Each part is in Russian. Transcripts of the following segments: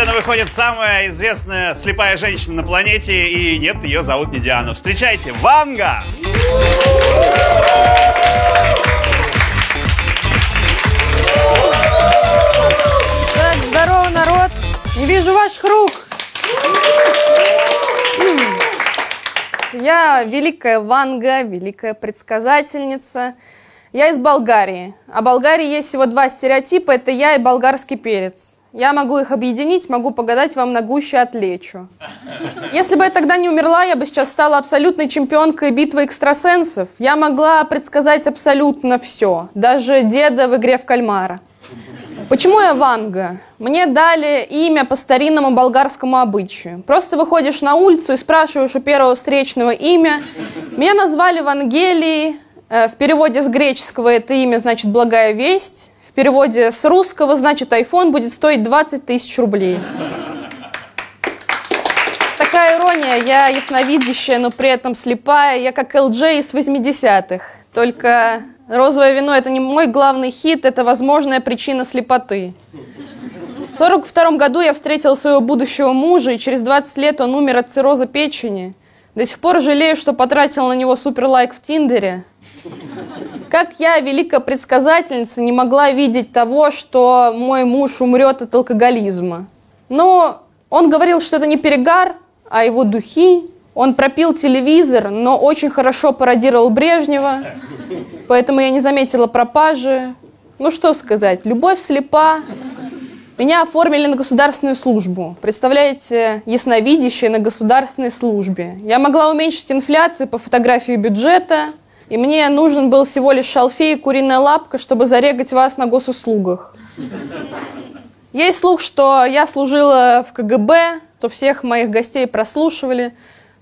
сцену выходит самая известная слепая женщина на планете, и нет, ее зовут не Диана. Встречайте, Ванга! Так, здорово, народ! Не вижу ваших рук! Я великая Ванга, великая предсказательница. Я из Болгарии. А в Болгарии есть всего два стереотипа. Это я и болгарский перец. Я могу их объединить, могу погадать вам на гуще отлечу. Если бы я тогда не умерла, я бы сейчас стала абсолютной чемпионкой битвы экстрасенсов. Я могла предсказать абсолютно все. Даже деда в игре в кальмара. Почему я Ванга? Мне дали имя по старинному болгарскому обычаю. Просто выходишь на улицу и спрашиваешь у первого встречного имя. Меня назвали Вангелией. Э, в переводе с греческого это имя значит «благая весть». В переводе с русского значит iPhone будет стоить 20 тысяч рублей. Такая ирония. Я ясновидящая, но при этом слепая. Я как LJ из 80-х. Только розовое вино – это не мой главный хит, это возможная причина слепоты. В 42 году я встретила своего будущего мужа, и через 20 лет он умер от цирроза печени. До сих пор жалею, что потратила на него суперлайк в Тиндере. Как я, великая предсказательница, не могла видеть того, что мой муж умрет от алкоголизма. Но он говорил, что это не перегар, а его духи. Он пропил телевизор, но очень хорошо пародировал Брежнева, поэтому я не заметила пропажи. Ну что сказать, любовь слепа. Меня оформили на государственную службу. Представляете, ясновидящая на государственной службе. Я могла уменьшить инфляцию по фотографии бюджета, и мне нужен был всего лишь шалфей и куриная лапка, чтобы зарегать вас на госуслугах. Есть слух, что я служила в КГБ, то всех моих гостей прослушивали.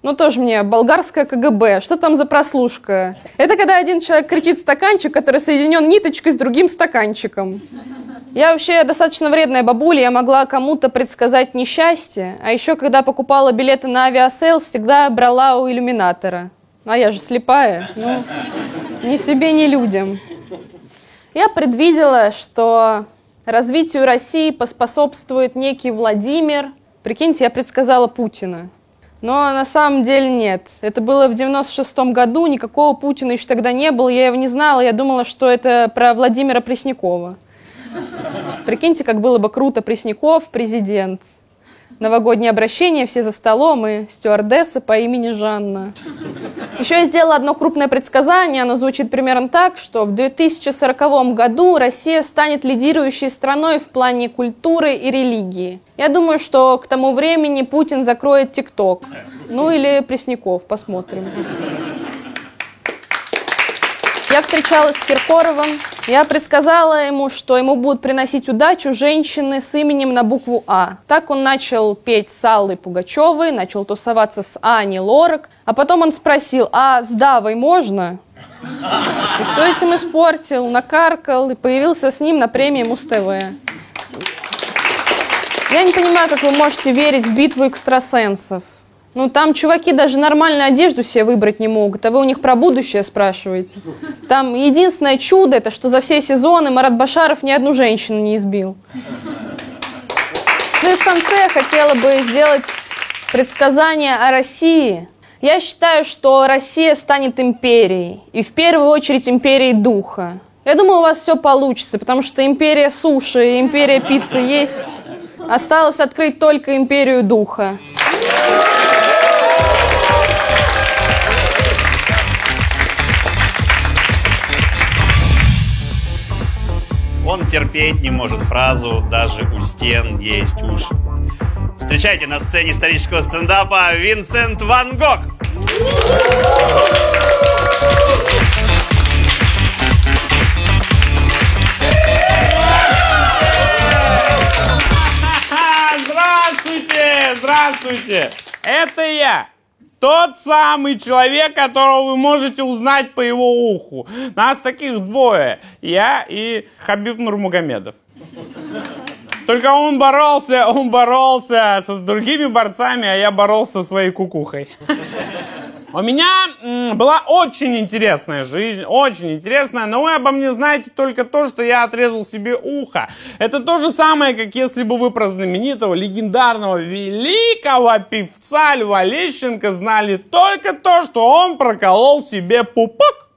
Ну, тоже мне болгарское КГБ. Что там за прослушка? Это когда один человек кричит стаканчик, который соединен ниточкой с другим стаканчиком. Я вообще достаточно вредная бабуля, я могла кому-то предсказать несчастье. А еще, когда покупала билеты на Aviasales, всегда брала у иллюминатора. А я же слепая. Ну, ни себе, ни людям. Я предвидела, что развитию России поспособствует некий Владимир. Прикиньте, я предсказала Путина. Но на самом деле нет. Это было в 96 году, никакого Путина еще тогда не было, я его не знала, я думала, что это про Владимира Преснякова. Прикиньте, как было бы круто Пресняков, президент новогоднее обращение, все за столом и стюардесса по имени Жанна. Еще я сделала одно крупное предсказание, оно звучит примерно так, что в 2040 году Россия станет лидирующей страной в плане культуры и религии. Я думаю, что к тому времени Путин закроет ТикТок. Ну или Пресняков, посмотрим. Я встречалась с Киркоровым. Я предсказала ему, что ему будут приносить удачу женщины с именем на букву А. Так он начал петь с Аллой Пугачевой, начал тусоваться с Аней Лорак. А потом он спросил, а с Давой можно? И все этим испортил, накаркал и появился с ним на премии Муз-ТВ. Я не понимаю, как вы можете верить в битву экстрасенсов. Ну, там чуваки даже нормальную одежду себе выбрать не могут, а вы у них про будущее спрашиваете. Там единственное чудо, это что за все сезоны Марат Башаров ни одну женщину не избил. Ну и в конце я хотела бы сделать предсказание о России. Я считаю, что Россия станет империей, и в первую очередь империей духа. Я думаю, у вас все получится, потому что империя суши и империя пиццы есть. Осталось открыть только империю духа. Он терпеть не может фразу «даже у стен есть уши». Встречайте на сцене исторического стендапа Винсент Ван Гог. Здравствуйте! Здравствуйте! Это я! Тот самый человек, которого вы можете узнать по его уху. Нас таких двое. Я и Хабиб Нурмагомедов. Только он боролся, он боролся со с другими борцами, а я боролся со своей кукухой. У меня была очень интересная жизнь, очень интересная, но вы обо мне знаете только то, что я отрезал себе ухо. Это то же самое, как если бы вы про знаменитого, легендарного, великого певца Льва Лещенко знали только то, что он проколол себе пупок.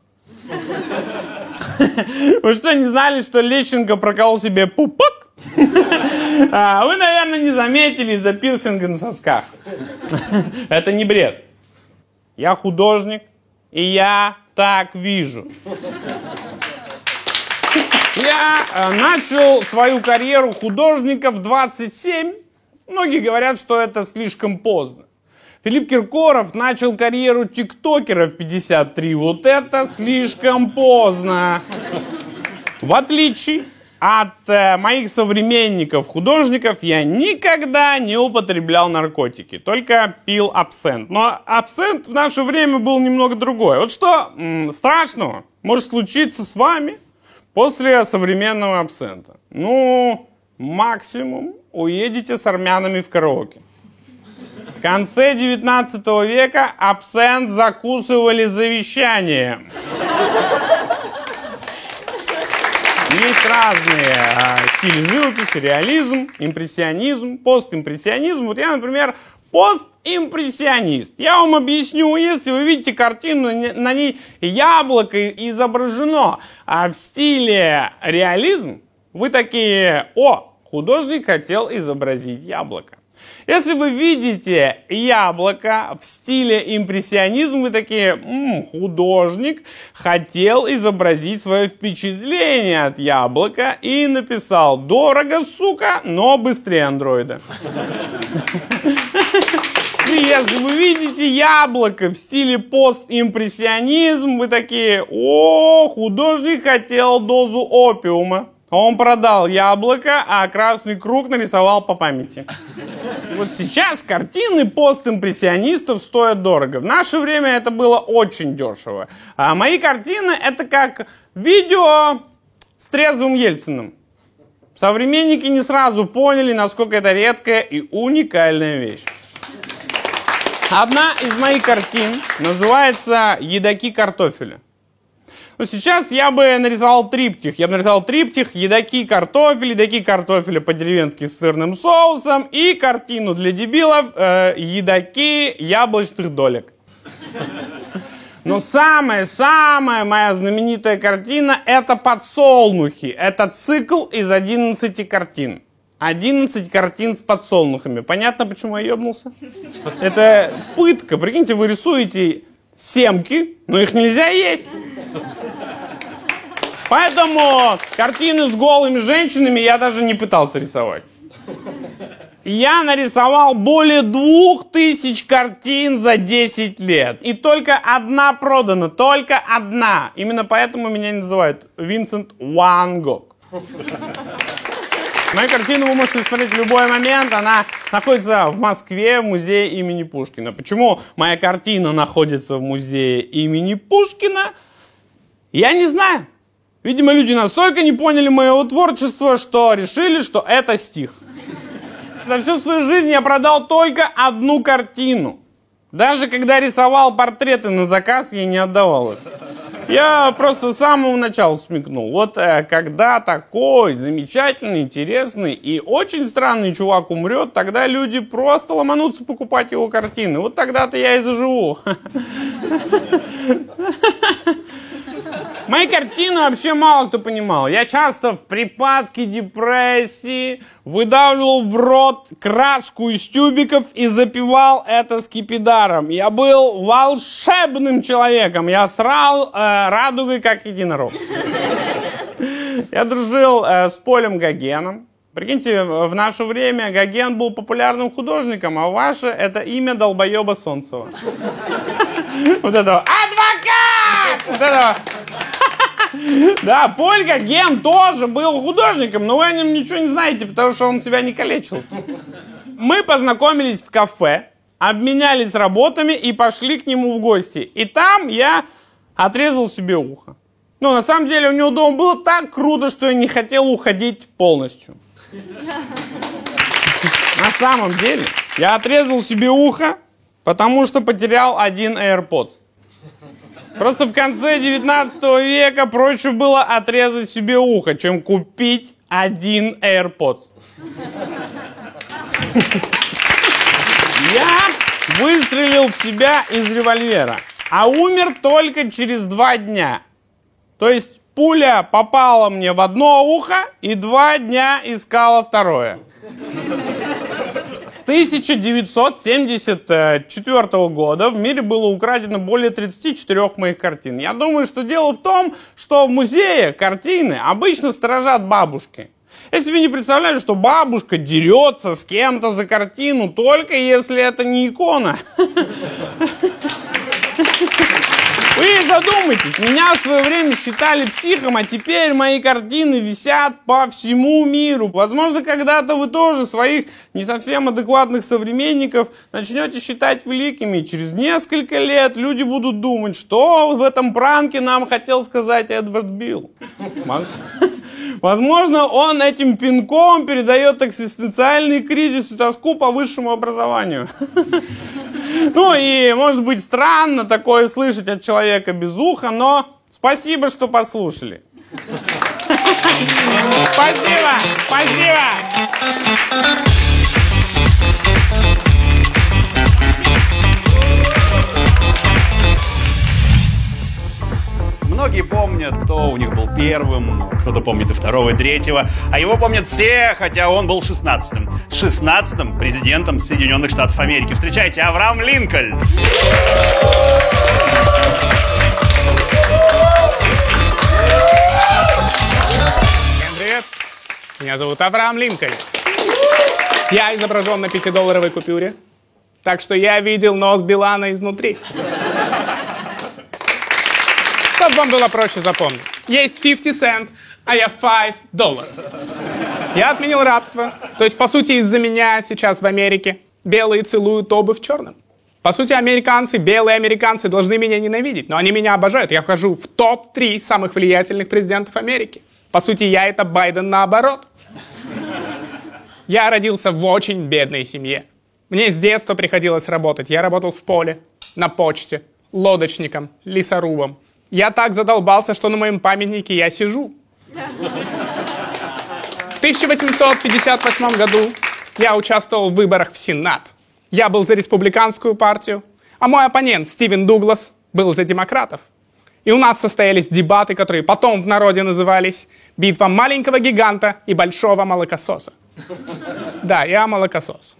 Вы что, не знали, что Лещенко проколол себе пупок? А, Вы, наверное, не заметили из-за пирсинга на сосках. Это не бред. Я художник, и я так вижу. Я э, начал свою карьеру художника в 27. Многие говорят, что это слишком поздно. Филипп Киркоров начал карьеру тиктокера в 53. Вот это слишком поздно. В отличие от э, моих современников, художников, я никогда не употреблял наркотики, только пил абсент. Но абсент в наше время был немного другой. Вот что м, страшного может случиться с вами после современного абсента? Ну, максимум уедете с армянами в караоке. В конце 19 века абсент закусывали завещанием. Есть разные а, стили живописи, реализм, импрессионизм, постимпрессионизм. Вот я, например, постимпрессионист. Я вам объясню, если вы видите картину, на не- на ней яблоко изображено а в стиле реализм, вы такие, о, художник хотел изобразить яблоко. Если вы видите яблоко в стиле импрессионизм, вы такие, «М, художник хотел изобразить свое впечатление от яблока и написал, дорого, сука, но быстрее андроида. Если вы видите яблоко в стиле постимпрессионизм, вы такие, о, художник хотел дозу опиума. Он продал яблоко, а красный круг нарисовал по памяти. Вот сейчас картины постимпрессионистов стоят дорого. В наше время это было очень дешево. А мои картины это как видео с трезвым Ельциным. Современники не сразу поняли, насколько это редкая и уникальная вещь. Одна из моих картин называется «Едоки картофеля». Но сейчас я бы нарисовал триптих. Я бы нарисовал триптих «Едоки картофель», «Едоки картофеля по-деревенски с сырным соусом» и картину для дебилов э, «Едоки яблочных долек». Но самая-самая моя знаменитая картина – это «Подсолнухи». Это цикл из 11 картин. 11 картин с подсолнухами. Понятно, почему я ебнулся? Это пытка. Прикиньте, вы рисуете семки, но их нельзя есть. Поэтому картины с голыми женщинами я даже не пытался рисовать. Я нарисовал более двух тысяч картин за 10 лет. И только одна продана, только одна. Именно поэтому меня называют Винсент Ван Гог. Мою картину вы можете смотреть в любой момент. Она находится в Москве в музее имени Пушкина. Почему моя картина находится в музее имени Пушкина? Я не знаю. Видимо, люди настолько не поняли моего творчества, что решили, что это стих. За всю свою жизнь я продал только одну картину. Даже когда рисовал портреты на заказ, я не отдавал их. Я просто с самого начала смекнул. Вот э, когда такой замечательный, интересный и очень странный чувак умрет, тогда люди просто ломанутся покупать его картины. Вот тогда-то я и заживу. Мои картины вообще мало кто понимал. Я часто в припадке депрессии выдавливал в рот краску из тюбиков и запивал это скипидаром. Я был волшебным человеком. Я срал э, радугой, как единорог. Я дружил э, с Полем Гогеном. Прикиньте, в наше время Гоген был популярным художником, а ваше это имя долбоеба Солнцева. Вот этого адвокат! Вот этого да, Поль Гоген тоже был художником, но вы о нем ничего не знаете, потому что он себя не калечил. Мы познакомились в кафе, обменялись работами и пошли к нему в гости. И там я отрезал себе ухо. Ну, на самом деле, у него дома было так круто, что я не хотел уходить полностью. На самом деле, я отрезал себе ухо, Потому что потерял один AirPods. Просто в конце 19 века проще было отрезать себе ухо, чем купить один AirPods. Я выстрелил в себя из револьвера, а умер только через два дня. То есть пуля попала мне в одно ухо и два дня искала второе. С 1974 года в мире было украдено более 34 моих картин. Я думаю, что дело в том, что в музее картины обычно сторожат бабушки. Я себе не представляю, что бабушка дерется с кем-то за картину, только если это не икона. Вы задумайтесь, меня в свое время считали психом, а теперь мои картины висят по всему миру. Возможно, когда-то вы тоже своих не совсем адекватных современников начнете считать великими. Через несколько лет люди будут думать, что в этом пранке нам хотел сказать Эдвард Билл. Возможно, он этим пинком передает экзистенциальный кризис и тоску по высшему образованию. Ну и, может быть, странно такое слышать от человека без уха, но спасибо, что послушали. Спасибо, спасибо. Многие помнят, кто у них был первым, кто-то помнит и второго, и третьего, а его помнят все, хотя он был шестнадцатым. Шестнадцатым президентом Соединенных Штатов Америки. Встречайте, Авраам Линкольн! Всем привет! Меня зовут Авраам Линкольн. Я изображен на 5-долларовой купюре, так что я видел нос Билана изнутри. Чтобы вам было проще запомнить. Есть 50 цент, а я 5 долларов. Я отменил рабство. То есть, по сути, из-за меня сейчас в Америке белые целуют обувь черным. По сути, американцы, белые американцы должны меня ненавидеть, но они меня обожают. Я вхожу в топ-3 самых влиятельных президентов Америки. По сути, я это Байден наоборот. Я родился в очень бедной семье. Мне с детства приходилось работать. Я работал в поле, на почте, лодочником, лесорубом. Я так задолбался, что на моем памятнике я сижу. В 1858 году я участвовал в выборах в Сенат. Я был за республиканскую партию, а мой оппонент Стивен Дуглас был за демократов. И у нас состоялись дебаты, которые потом в народе назывались «Битва маленького гиганта и большого молокососа». Да, я молокосос.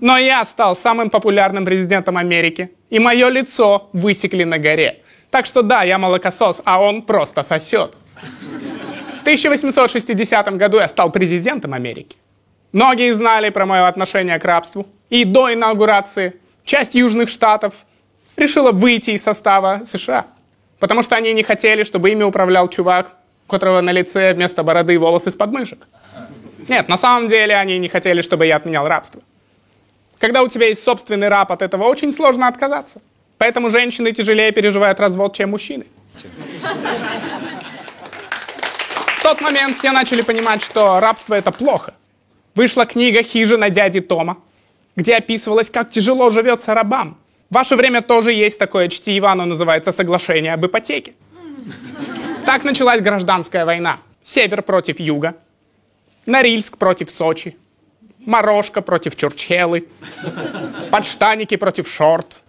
Но я стал самым популярным президентом Америки, и мое лицо высекли на горе. Так что да, я молокосос, а он просто сосет. В 1860 году я стал президентом Америки. Многие знали про мое отношение к рабству. И до инаугурации часть южных штатов решила выйти из состава США. Потому что они не хотели, чтобы ими управлял чувак, у которого на лице вместо бороды волосы с подмышек. Нет, на самом деле они не хотели, чтобы я отменял рабство. Когда у тебя есть собственный раб, от этого очень сложно отказаться. Поэтому женщины тяжелее переживают развод, чем мужчины. В тот момент все начали понимать, что рабство это плохо. Вышла книга «Хижина дяди Тома», где описывалось, как тяжело живется рабам. В ваше время тоже есть такое чтиво, оно называется «Соглашение об ипотеке». Так началась гражданская война. Север против юга, Норильск против Сочи, Морошка против Чурчхелы, подштаники против шорт.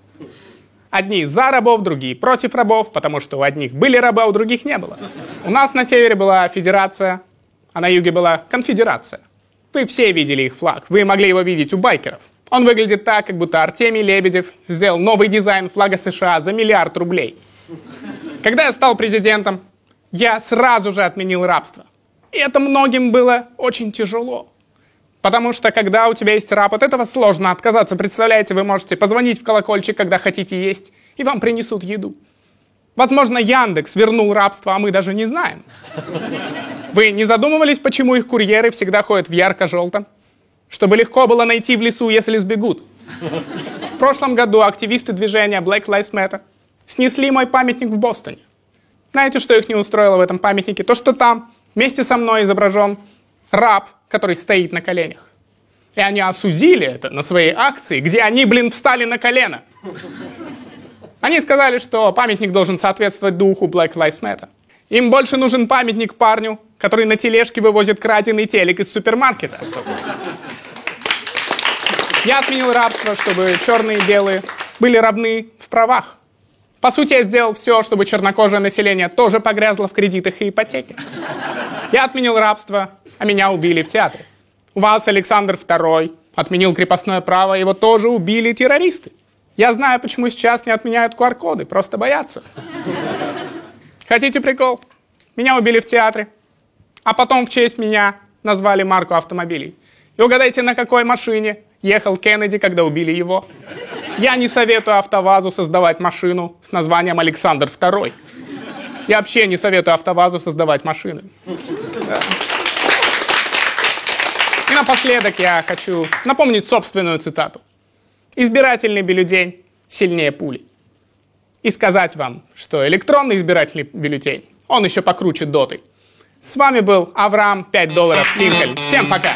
Одни за рабов, другие против рабов, потому что у одних были рабы, а у других не было. У нас на севере была федерация, а на юге была конфедерация. Вы все видели их флаг, вы могли его видеть у байкеров. Он выглядит так, как будто Артемий Лебедев сделал новый дизайн флага США за миллиард рублей. Когда я стал президентом, я сразу же отменил рабство. И это многим было очень тяжело. Потому что когда у тебя есть раб, от этого сложно отказаться. Представляете, вы можете позвонить в колокольчик, когда хотите есть, и вам принесут еду. Возможно, Яндекс вернул рабство, а мы даже не знаем. Вы не задумывались, почему их курьеры всегда ходят в ярко-желтом? Чтобы легко было найти в лесу, если сбегут. В прошлом году активисты движения Black Lives Matter снесли мой памятник в Бостоне. Знаете, что их не устроило в этом памятнике? То, что там вместе со мной изображен раб, который стоит на коленях. И они осудили это на своей акции, где они, блин, встали на колено. Они сказали, что памятник должен соответствовать духу Black Lives Matter. Им больше нужен памятник парню, который на тележке вывозит краденый телек из супермаркета. Я отменил рабство, чтобы черные и белые были равны в правах. По сути, я сделал все, чтобы чернокожее население тоже погрязло в кредитах и ипотеке. Я отменил рабство, а меня убили в театре. У вас Александр II отменил крепостное право, его тоже убили террористы. Я знаю, почему сейчас не отменяют QR-коды, просто боятся. Хотите прикол? Меня убили в театре, а потом в честь меня назвали марку автомобилей. И угадайте, на какой машине ехал Кеннеди, когда убили его? Я не советую АвтоВАЗу создавать машину с названием Александр II. Я вообще не советую АвтоВАЗу создавать машины. Напоследок я хочу напомнить собственную цитату. Избирательный бюллетень сильнее пули. И сказать вам, что электронный избирательный бюллетень, он еще покруче доты. С вами был Авраам 5 долларов Линкольн. Всем пока!